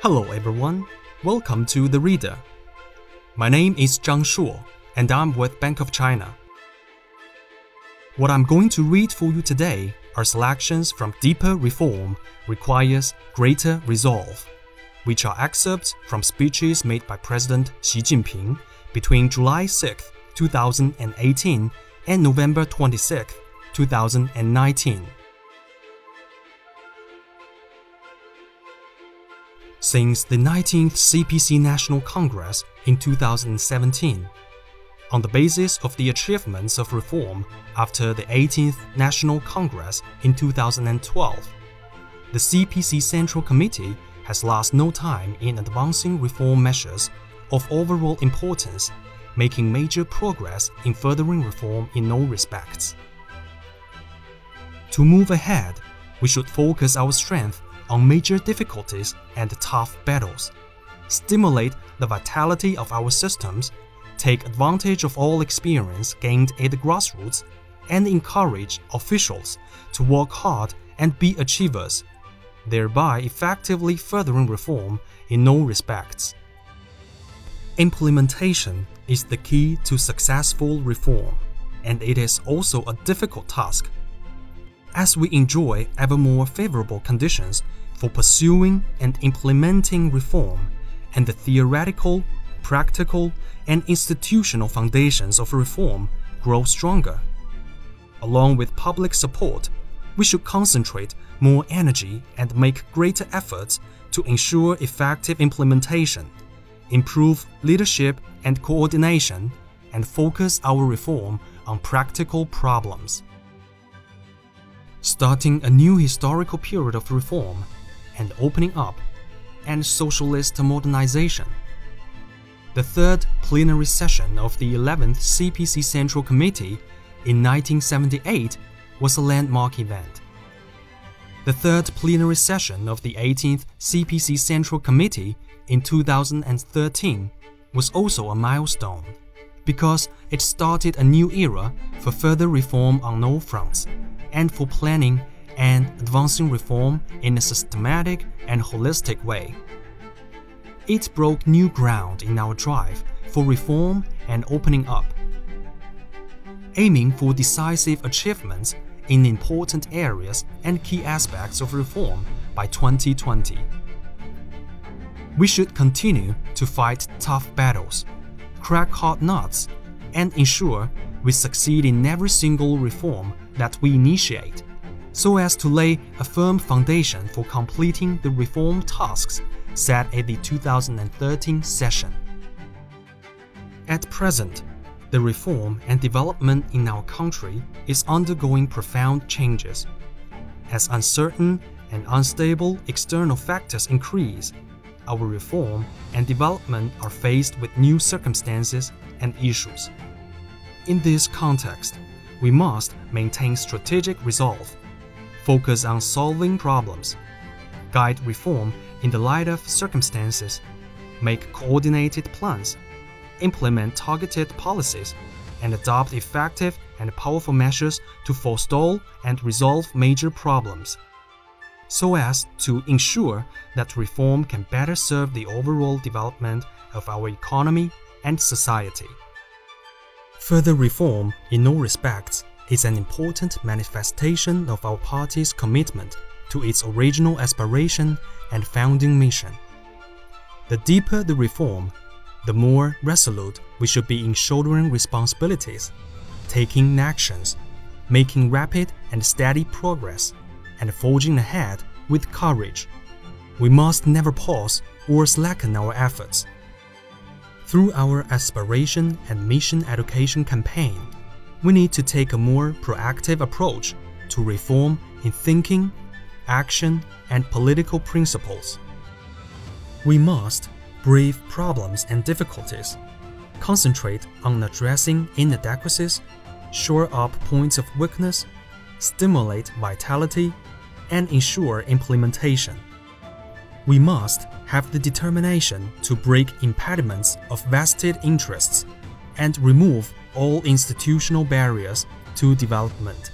Hello, everyone. Welcome to The Reader. My name is Zhang Shuo, and I'm with Bank of China. What I'm going to read for you today are selections from Deeper Reform Requires Greater Resolve, which are excerpts from speeches made by President Xi Jinping between July 6, 2018 and November 26, 2019. Since the 19th CPC National Congress in 2017, on the basis of the achievements of reform after the 18th National Congress in 2012, the CPC Central Committee has lost no time in advancing reform measures of overall importance, making major progress in furthering reform in all respects. To move ahead, we should focus our strength on major difficulties and tough battles, stimulate the vitality of our systems, take advantage of all experience gained at the grassroots, and encourage officials to work hard and be achievers, thereby effectively furthering reform in all respects. Implementation is the key to successful reform, and it is also a difficult task. As we enjoy ever more favorable conditions for pursuing and implementing reform, and the theoretical, practical, and institutional foundations of reform grow stronger. Along with public support, we should concentrate more energy and make greater efforts to ensure effective implementation, improve leadership and coordination, and focus our reform on practical problems. Starting a new historical period of reform and opening up, and socialist modernization. The third plenary session of the 11th CPC Central Committee in 1978 was a landmark event. The third plenary session of the 18th CPC Central Committee in 2013 was also a milestone because it started a new era for further reform on all fronts and for planning and advancing reform in a systematic and holistic way. It broke new ground in our drive for reform and opening up, aiming for decisive achievements in important areas and key aspects of reform by 2020. We should continue to fight tough battles, crack hard nuts, and ensure we succeed in every single reform that we initiate so as to lay a firm foundation for completing the reform tasks set at the 2013 session. At present, the reform and development in our country is undergoing profound changes. As uncertain and unstable external factors increase, our reform and development are faced with new circumstances and issues. In this context, we must maintain strategic resolve focus on solving problems, guide reform in the light of circumstances, make coordinated plans, implement targeted policies, and adopt effective and powerful measures to forestall and resolve major problems, so as to ensure that reform can better serve the overall development of our economy and society. Further reform, in all respects, is an important manifestation of our party's commitment to its original aspiration and founding mission. The deeper the reform, the more resolute we should be in shouldering responsibilities, taking actions, making rapid and steady progress, and forging ahead with courage. We must never pause or slacken our efforts. Through our aspiration and mission education campaign, we need to take a more proactive approach to reform in thinking, action, and political principles. We must brave problems and difficulties, concentrate on addressing inadequacies, shore up points of weakness, stimulate vitality, and ensure implementation. We must have the determination to break impediments of vested interests and remove all institutional barriers to development.